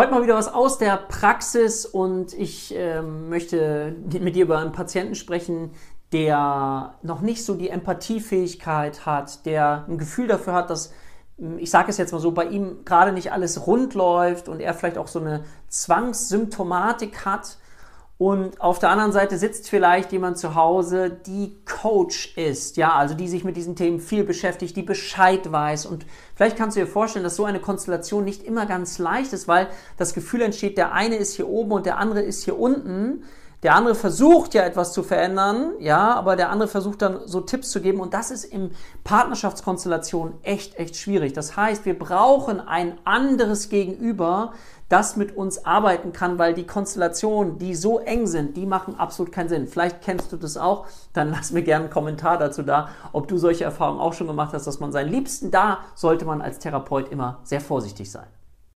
Heute mal wieder was aus der Praxis und ich äh, möchte mit dir über einen Patienten sprechen, der noch nicht so die Empathiefähigkeit hat, der ein Gefühl dafür hat, dass, hm, ich sage es jetzt mal so, bei ihm gerade nicht alles rund läuft und er vielleicht auch so eine Zwangssymptomatik hat und auf der anderen Seite sitzt vielleicht jemand zu Hause, die Coach ist, ja, also die sich mit diesen Themen viel beschäftigt, die Bescheid weiß. Und vielleicht kannst du dir vorstellen, dass so eine Konstellation nicht immer ganz leicht ist, weil das Gefühl entsteht, der eine ist hier oben und der andere ist hier unten. Der andere versucht ja etwas zu verändern, ja, aber der andere versucht dann so Tipps zu geben und das ist im Partnerschaftskonstellation echt, echt schwierig. Das heißt, wir brauchen ein anderes Gegenüber, das mit uns arbeiten kann, weil die Konstellationen, die so eng sind, die machen absolut keinen Sinn. Vielleicht kennst du das auch, dann lass mir gerne einen Kommentar dazu da, ob du solche Erfahrungen auch schon gemacht hast, dass man seinen Liebsten da sollte man als Therapeut immer sehr vorsichtig sein.